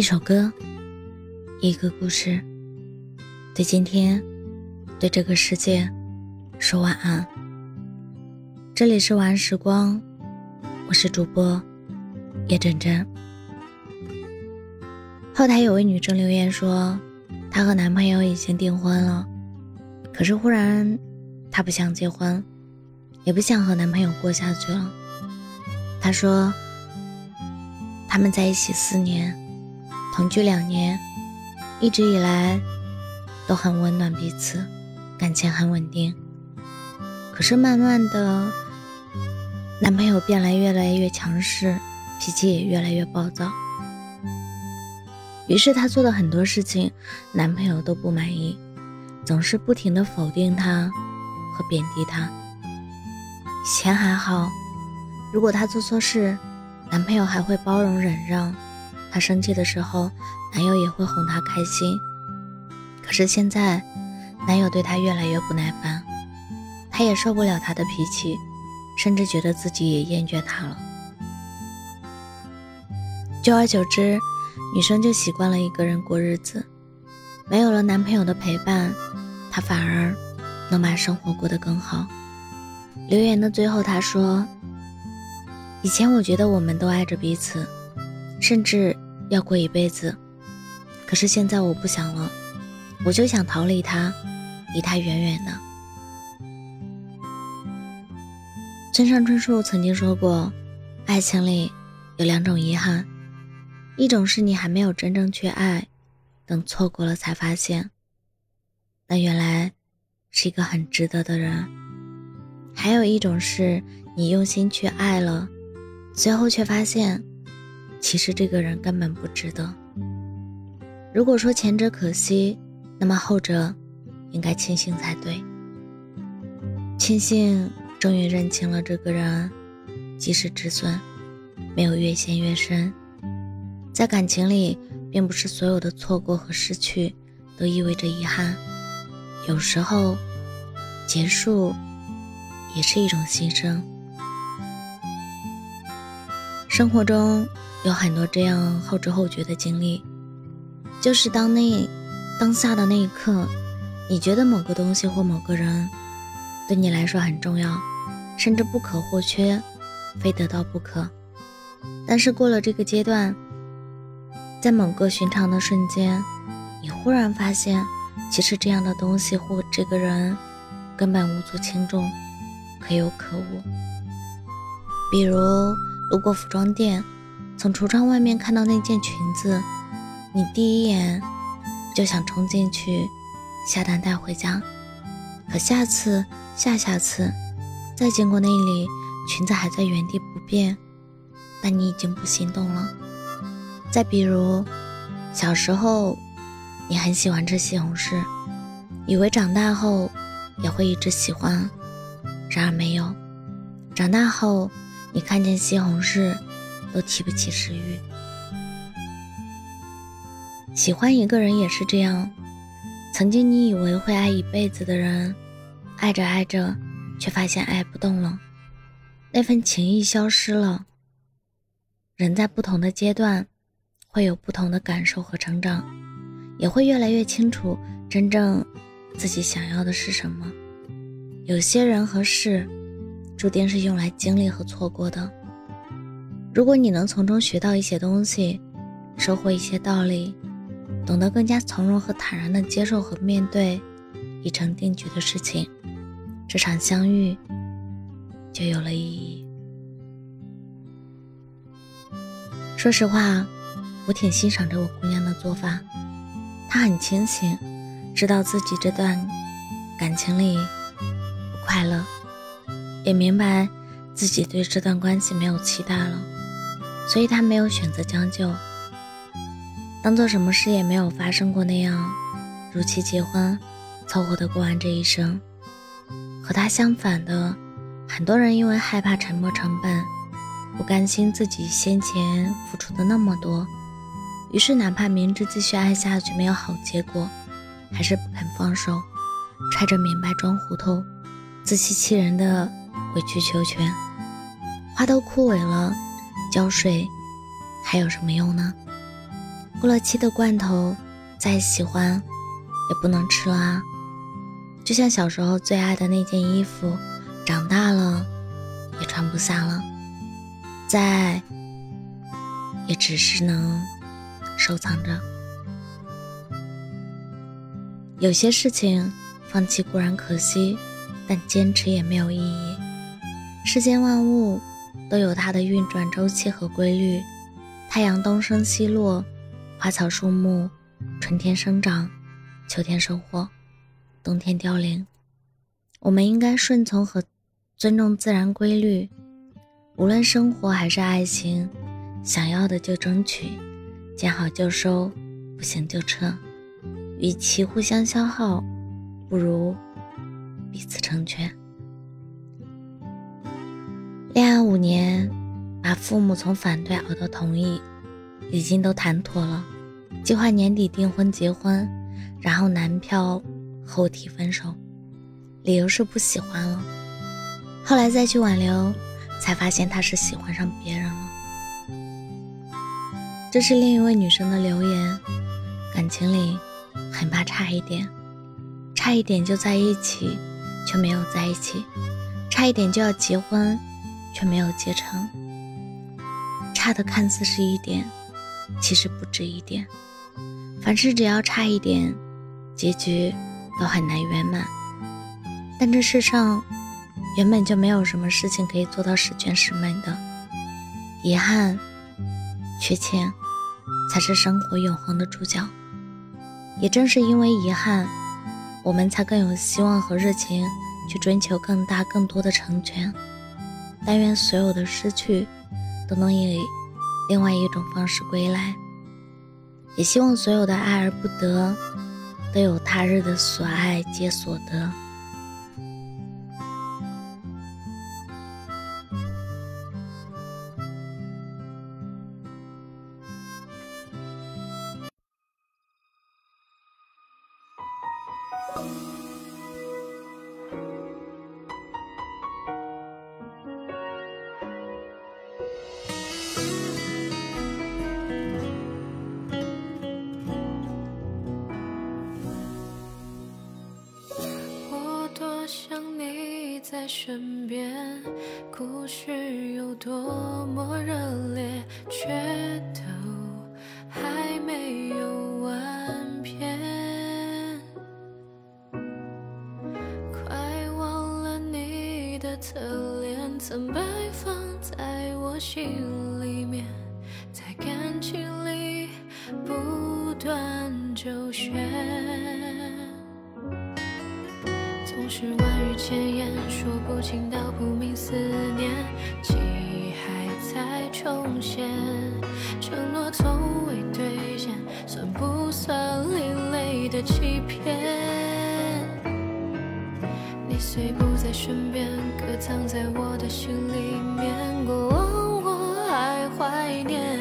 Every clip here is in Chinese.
一首歌，一个故事，对今天，对这个世界说晚安。这里是晚安时光，我是主播叶真真。后台有位女生留言说，她和男朋友已经订婚了，可是忽然她不想结婚，也不想和男朋友过下去了。她说，他们在一起四年。同居两年，一直以来都很温暖彼此，感情很稳定。可是慢慢的，男朋友变得越来越强势，脾气也越来越暴躁。于是她做的很多事情，男朋友都不满意，总是不停的否定她和贬低她。以前还好，如果她做错事，男朋友还会包容忍让。她生气的时候，男友也会哄她开心。可是现在，男友对她越来越不耐烦，她也受不了他的脾气，甚至觉得自己也厌倦他了。久而久之，女生就习惯了一个人过日子，没有了男朋友的陪伴，她反而能把生活过得更好。留言的最后，她说：“以前我觉得我们都爱着彼此。”甚至要过一辈子，可是现在我不想了，我就想逃离他，离他远远的。村上春树曾经说过，爱情里有两种遗憾，一种是你还没有真正去爱，等错过了才发现，那原来是一个很值得的人；还有一种是你用心去爱了，最后却发现。其实这个人根本不值得。如果说前者可惜，那么后者应该庆幸才对。庆幸终于认清了这个人，及时止损，没有越陷越深。在感情里，并不是所有的错过和失去都意味着遗憾，有时候结束也是一种牺牲。生活中。有很多这样后知后觉的经历，就是当那当下的那一刻，你觉得某个东西或某个人对你来说很重要，甚至不可或缺，非得到不可。但是过了这个阶段，在某个寻常的瞬间，你忽然发现，其实这样的东西或这个人根本无足轻重，可有可无。比如路过服装店。从橱窗外面看到那件裙子，你第一眼就想冲进去下单带回家。可下次、下下次再经过那里，裙子还在原地不变，但你已经不心动了。再比如，小时候你很喜欢吃西红柿，以为长大后也会一直喜欢，然而没有。长大后，你看见西红柿。都提不起食欲。喜欢一个人也是这样，曾经你以为会爱一辈子的人，爱着爱着，却发现爱不动了，那份情谊消失了。人在不同的阶段，会有不同的感受和成长，也会越来越清楚真正自己想要的是什么。有些人和事，注定是用来经历和错过的。如果你能从中学到一些东西，收获一些道理，懂得更加从容和坦然的接受和面对已成定局的事情，这场相遇就有了意义。说实话，我挺欣赏这位姑娘的做法，她很清醒，知道自己这段感情里不快乐，也明白自己对这段关系没有期待了。所以他没有选择将就，当做什么事也没有发生过那样，如期结婚，凑合的过完这一生。和他相反的，很多人因为害怕沉没成本，不甘心自己先前付出的那么多，于是哪怕明知继续爱下去没有好结果，还是不肯放手，揣着明白装糊涂，自欺欺人的委曲求全。花都枯萎了。浇水还有什么用呢？过了期的罐头，再喜欢也不能吃了啊。就像小时候最爱的那件衣服，长大了也穿不下了，再也只是能收藏着。有些事情放弃固然可惜，但坚持也没有意义。世间万物都有它的运转周期和规律，太阳东升西落，花草树木春天生长，秋天收获，冬天凋零。我们应该顺从和尊重自然规律，无论生活还是爱情，想要的就争取，见好就收，不行就撤。与其互相消耗，不如彼此成全。恋爱五年，把父母从反对熬到同意，已经都谈妥了，计划年底订婚结婚，然后男票后提分手，理由是不喜欢了。后来再去挽留，才发现他是喜欢上别人了。这是另一位女生的留言，感情里。很怕差一点，差一点就在一起，却没有在一起；差一点就要结婚，却没有结成。差的看似是一点，其实不止一点。凡事只要差一点，结局都很难圆满。但这世上原本就没有什么事情可以做到十全十美的，遗憾、缺欠，才是生活永恒的主角。也正是因为遗憾，我们才更有希望和热情去追求更大、更多的成全。但愿所有的失去都能以另外一种方式归来，也希望所有的爱而不得都有他日的所爱皆所得。在身边，故事有多么热烈，却曾摆放在我心里面，在感情里不断周旋。总是万语千言，说不清道不明思念，记忆还在重现，承诺从未兑现，算不算另类的欺骗？你虽不在身边，可藏在我的心里面，过往我还怀念，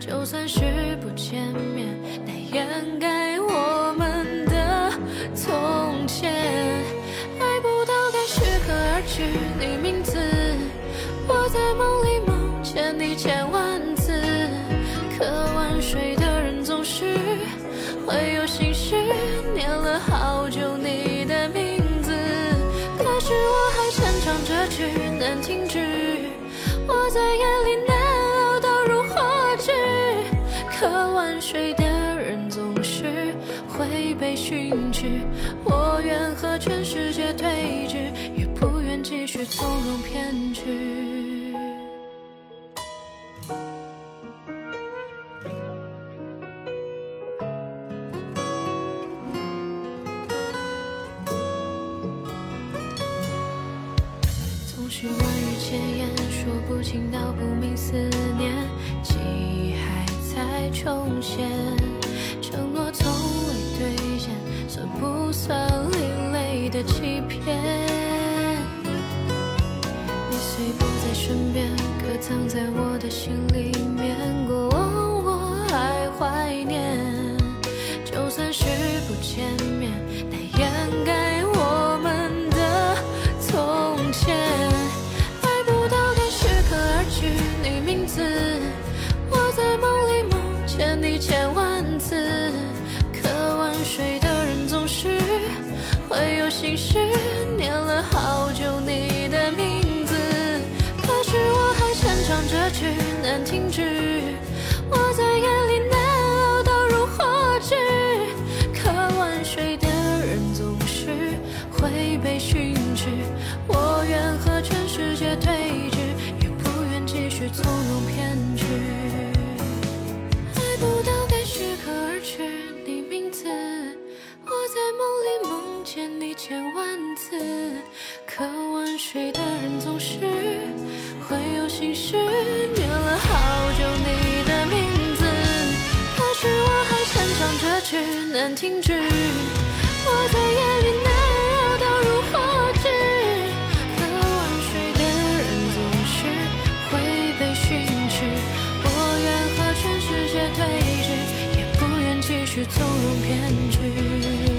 就算是不见面，但掩盖我们的从前。爱不到该适可而止，你名字，我在梦里梦见你千万次。可晚睡的人总是会有心事，念了好久难停止，我在夜里难熬到如何止？渴晚睡的人总是会被训斥，我愿和全世界对峙，也不愿继续纵容偏执。是万语千言，说不清道不明思念，记忆还在重现，承诺从未兑现，算不算另类的欺骗？你虽不在身边，可藏在我的心里是纵容骗局。